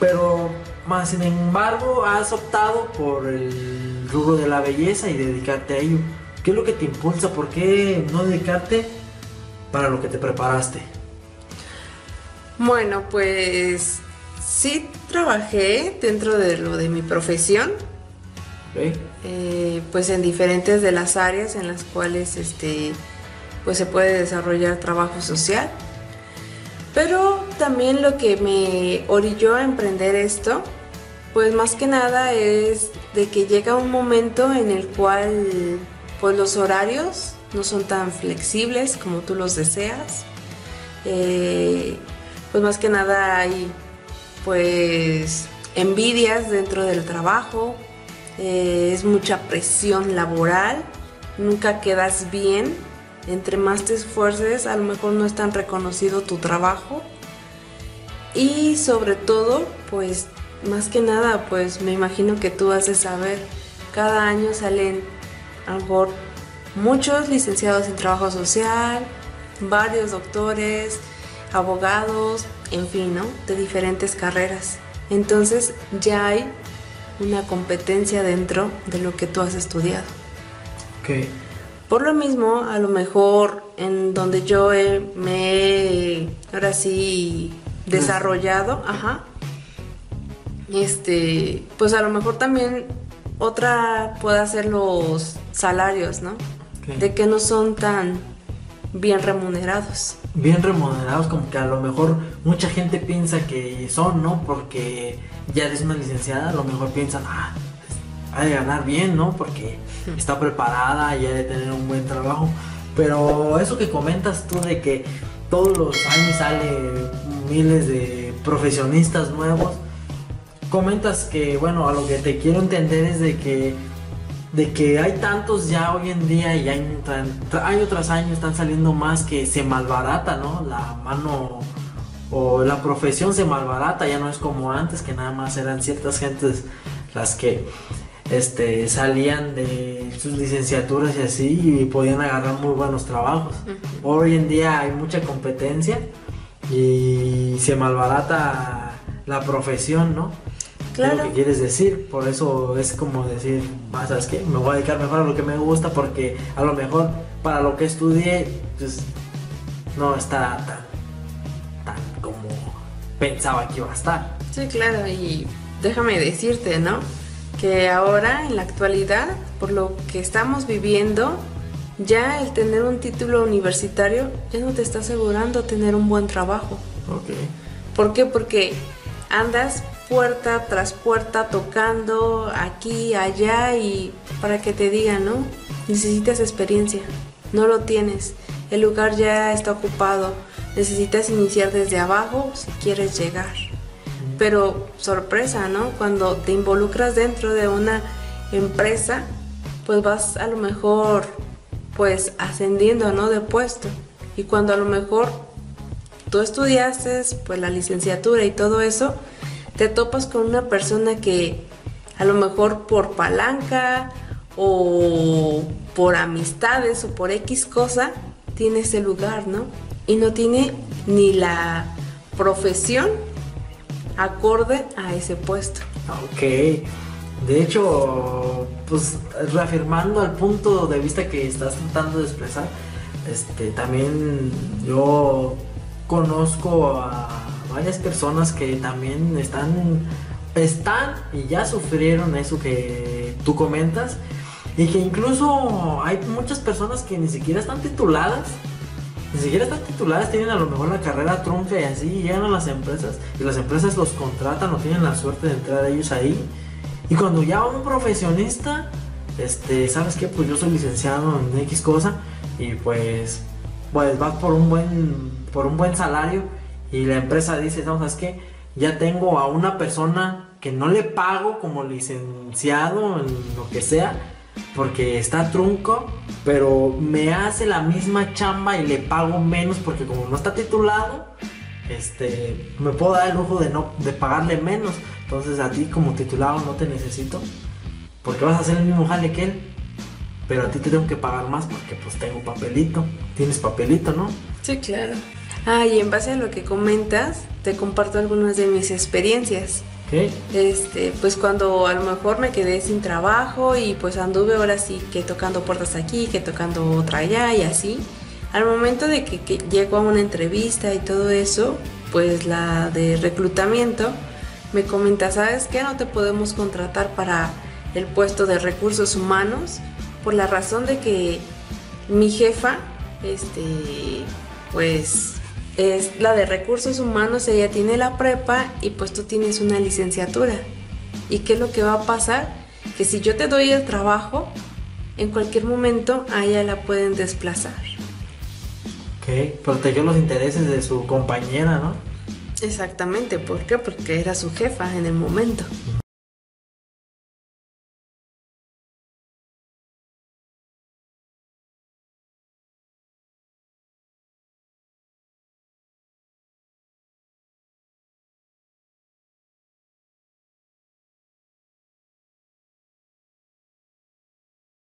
Pero más sin embargo has optado por el rubro de la belleza y dedicarte a ello. ¿Qué es lo que te impulsa? ¿Por qué no dedicarte para lo que te preparaste? Bueno, pues sí trabajé dentro de lo de mi profesión, ¿Ok? eh, pues en diferentes de las áreas en las cuales este, pues se puede desarrollar trabajo social. Pero también lo que me orilló a emprender esto, pues más que nada es de que llega un momento en el cual pues los horarios no son tan flexibles como tú los deseas. Eh, pues más que nada hay pues envidias dentro del trabajo, eh, es mucha presión laboral, nunca quedas bien, entre más te esfuerces a lo mejor no es tan reconocido tu trabajo y sobre todo pues más que nada pues me imagino que tú de saber, cada año salen a lo muchos licenciados en trabajo social, varios doctores, abogados, en fin, ¿no? De diferentes carreras. Entonces ya hay una competencia dentro de lo que tú has estudiado. Ok. Por lo mismo, a lo mejor en donde yo he- me he ahora sí desarrollado, ajá, este, pues a lo mejor también otra puede ser los salarios, ¿no? De que no son tan bien remunerados. Bien remunerados, como que a lo mejor mucha gente piensa que son, ¿no? Porque ya eres una licenciada, a lo mejor piensan, ah, ha de ganar bien, ¿no? Porque está preparada y ha de tener un buen trabajo. Pero eso que comentas tú de que todos los años sale miles de profesionistas nuevos, comentas que, bueno, a lo que te quiero entender es de que de que hay tantos ya hoy en día y hay, año tras año están saliendo más que se malbarata, ¿no? La mano o la profesión se malbarata, ya no es como antes que nada más eran ciertas gentes las que este salían de sus licenciaturas y así y podían agarrar muy buenos trabajos. Hoy en día hay mucha competencia y se malbarata la profesión, ¿no? Claro. Lo que quieres decir, por eso es como decir, "Ah, ¿sabes qué? Me voy a dedicar mejor a lo que me gusta porque a lo mejor para lo que estudié, pues no está tan, tan como pensaba que iba a estar. Sí, claro, y déjame decirte, ¿no? Que ahora, en la actualidad, por lo que estamos viviendo, ya el tener un título universitario ya no te está asegurando tener un buen trabajo. ¿Por qué? Porque andas puerta tras puerta tocando aquí, allá y para que te digan, ¿no? Necesitas experiencia, no lo tienes, el lugar ya está ocupado, necesitas iniciar desde abajo si quieres llegar. Pero sorpresa, ¿no? Cuando te involucras dentro de una empresa, pues vas a lo mejor pues ascendiendo, ¿no? De puesto. Y cuando a lo mejor tú estudiaste pues la licenciatura y todo eso, te topas con una persona que a lo mejor por palanca o por amistades o por X cosa tiene ese lugar, ¿no? Y no tiene ni la profesión acorde a ese puesto. Ok. De hecho, pues reafirmando al punto de vista que estás tratando de expresar, este, también yo conozco a varias personas que también están, están y ya sufrieron eso que tú comentas y que incluso hay muchas personas que ni siquiera están tituladas ni siquiera están tituladas, tienen a lo mejor la carrera trunca y así, llegan a las empresas y las empresas los contratan o tienen la suerte de entrar ellos ahí. Y cuando ya un profesionista, este, ¿sabes qué? Pues yo soy licenciado en X cosa y pues, pues vas por un buen, por un buen salario y la empresa dice, no, ¿sabes qué? Ya tengo a una persona que no le pago como licenciado en lo que sea, porque está trunco, pero me hace la misma chamba y le pago menos porque como no está titulado, este, me puedo dar el lujo de no de pagarle menos. Entonces a ti como titulado no te necesito, porque vas a hacer el mismo jale que él, pero a ti te tengo que pagar más porque pues tengo papelito. Tienes papelito, ¿no? Sí, claro. Ah, y en base a lo que comentas, te comparto algunas de mis experiencias. Este, pues cuando a lo mejor me quedé sin trabajo y pues anduve ahora sí que tocando puertas aquí, que tocando otra allá y así. Al momento de que, que llego a una entrevista y todo eso, pues la de reclutamiento me comenta, ¿sabes qué? No te podemos contratar para el puesto de recursos humanos por la razón de que mi jefa, este, pues es la de recursos humanos, ella tiene la prepa y pues tú tienes una licenciatura. ¿Y qué es lo que va a pasar? Que si yo te doy el trabajo, en cualquier momento a ella la pueden desplazar. Ok, protegió los intereses de su compañera, ¿no? Exactamente, ¿por qué? Porque era su jefa en el momento.